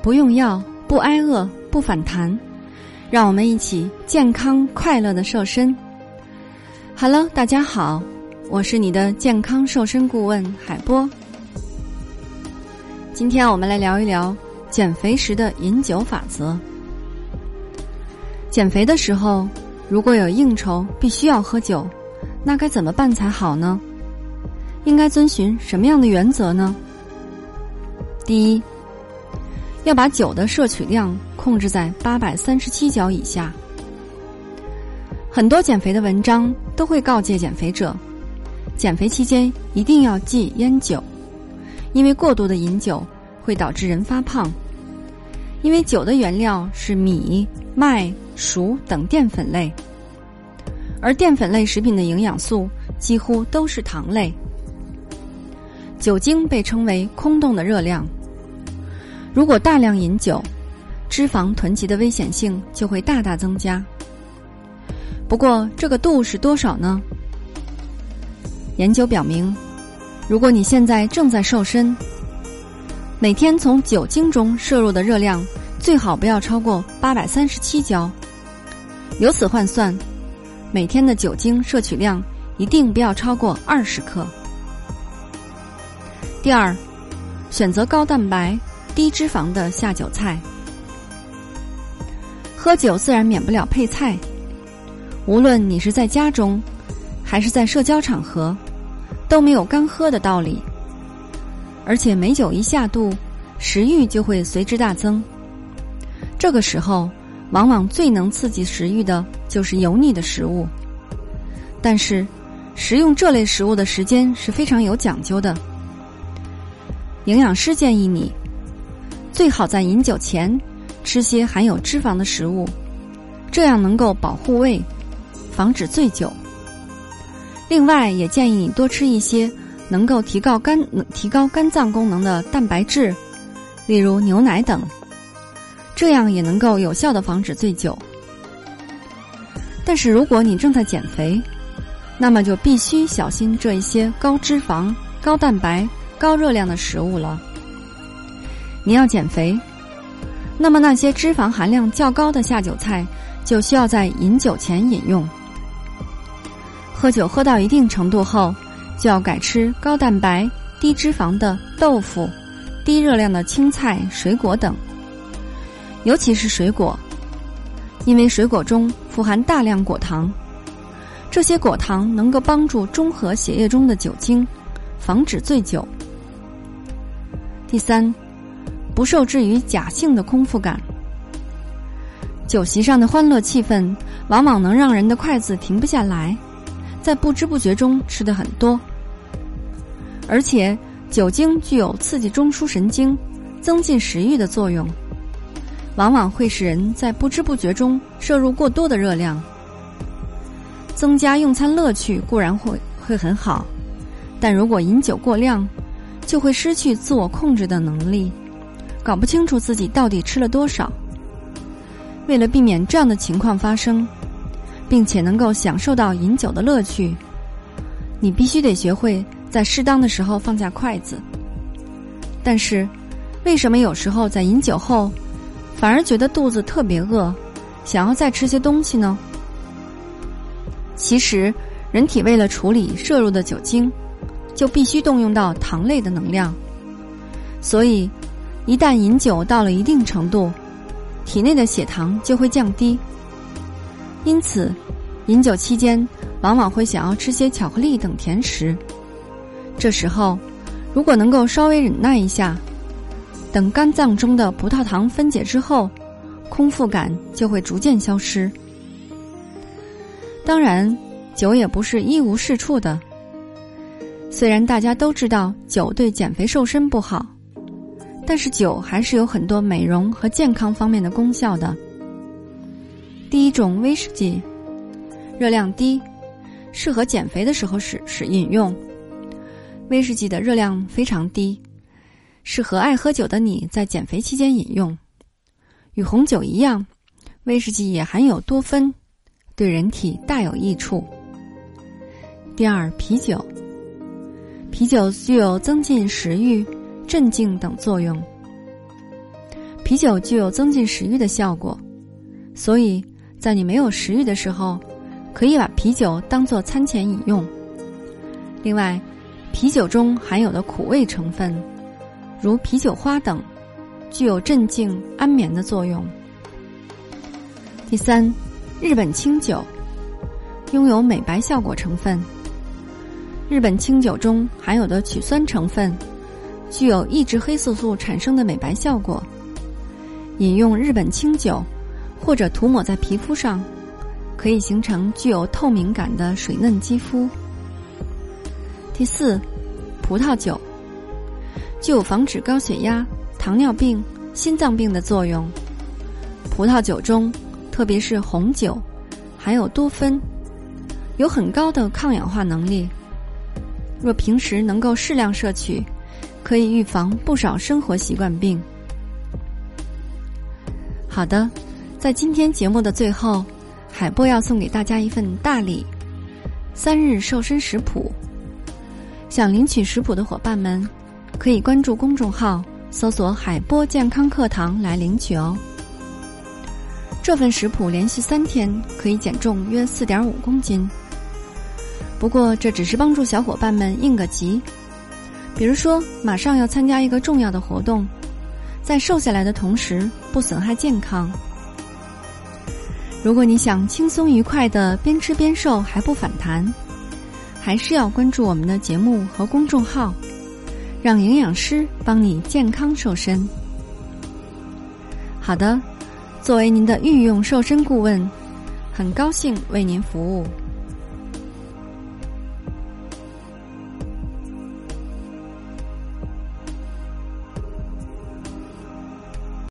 不用药，不挨饿，不反弹，让我们一起健康快乐的瘦身。Hello，大家好，我是你的健康瘦身顾问海波。今天我们来聊一聊减肥时的饮酒法则。减肥的时候，如果有应酬必须要喝酒，那该怎么办才好呢？应该遵循什么样的原则呢？第一，要把酒的摄取量控制在八百三十七角以下。很多减肥的文章都会告诫减肥者，减肥期间一定要忌烟酒，因为过度的饮酒会导致人发胖。因为酒的原料是米、麦、薯等淀粉类，而淀粉类食品的营养素几乎都是糖类。酒精被称为空洞的热量。如果大量饮酒，脂肪囤积的危险性就会大大增加。不过，这个度是多少呢？研究表明，如果你现在正在瘦身，每天从酒精中摄入的热量最好不要超过八百三十七焦。由此换算，每天的酒精摄取量一定不要超过二十克。第二，选择高蛋白、低脂肪的下酒菜。喝酒自然免不了配菜，无论你是在家中，还是在社交场合，都没有干喝的道理。而且美酒一下肚，食欲就会随之大增。这个时候，往往最能刺激食欲的就是油腻的食物。但是，食用这类食物的时间是非常有讲究的。营养师建议你，最好在饮酒前吃些含有脂肪的食物，这样能够保护胃，防止醉酒。另外，也建议你多吃一些能够提高肝、提高肝脏功能的蛋白质，例如牛奶等，这样也能够有效的防止醉酒。但是，如果你正在减肥，那么就必须小心这一些高脂肪、高蛋白。高热量的食物了。你要减肥，那么那些脂肪含量较高的下酒菜就需要在饮酒前饮用。喝酒喝到一定程度后，就要改吃高蛋白、低脂肪的豆腐、低热量的青菜、水果等。尤其是水果，因为水果中富含大量果糖，这些果糖能够帮助中和血液中的酒精，防止醉酒。第三，不受制于假性的空腹感。酒席上的欢乐气氛，往往能让人的筷子停不下来，在不知不觉中吃的很多。而且，酒精具有刺激中枢神经、增进食欲的作用，往往会使人在不知不觉中摄入过多的热量。增加用餐乐趣固然会会很好，但如果饮酒过量，就会失去自我控制的能力，搞不清楚自己到底吃了多少。为了避免这样的情况发生，并且能够享受到饮酒的乐趣，你必须得学会在适当的时候放下筷子。但是，为什么有时候在饮酒后，反而觉得肚子特别饿，想要再吃些东西呢？其实，人体为了处理摄入的酒精。就必须动用到糖类的能量，所以一旦饮酒到了一定程度，体内的血糖就会降低。因此，饮酒期间往往会想要吃些巧克力等甜食。这时候，如果能够稍微忍耐一下，等肝脏中的葡萄糖分解之后，空腹感就会逐渐消失。当然，酒也不是一无是处的。虽然大家都知道酒对减肥瘦身不好，但是酒还是有很多美容和健康方面的功效的。第一种威士忌，热量低，适合减肥的时候使使饮用。威士忌的热量非常低，适合爱喝酒的你在减肥期间饮用。与红酒一样，威士忌也含有多酚，对人体大有益处。第二，啤酒。啤酒具有增进食欲、镇静等作用。啤酒具有增进食欲的效果，所以在你没有食欲的时候，可以把啤酒当做餐前饮用。另外，啤酒中含有的苦味成分，如啤酒花等，具有镇静安眠的作用。第三，日本清酒拥有美白效果成分。日本清酒中含有的曲酸成分，具有抑制黑色素产生的美白效果。饮用日本清酒，或者涂抹在皮肤上，可以形成具有透明感的水嫩肌肤。第四，葡萄酒具有防止高血压、糖尿病、心脏病的作用。葡萄酒中，特别是红酒，含有多酚，有很高的抗氧化能力。若平时能够适量摄取，可以预防不少生活习惯病。好的，在今天节目的最后，海波要送给大家一份大礼——三日瘦身食谱。想领取食谱的伙伴们，可以关注公众号，搜索“海波健康课堂”来领取哦。这份食谱连续三天可以减重约四点五公斤。不过，这只是帮助小伙伴们应个急，比如说马上要参加一个重要的活动，在瘦下来的同时不损害健康。如果你想轻松愉快的边吃边瘦还不反弹，还是要关注我们的节目和公众号，让营养师帮你健康瘦身。好的，作为您的御用瘦身顾问，很高兴为您服务。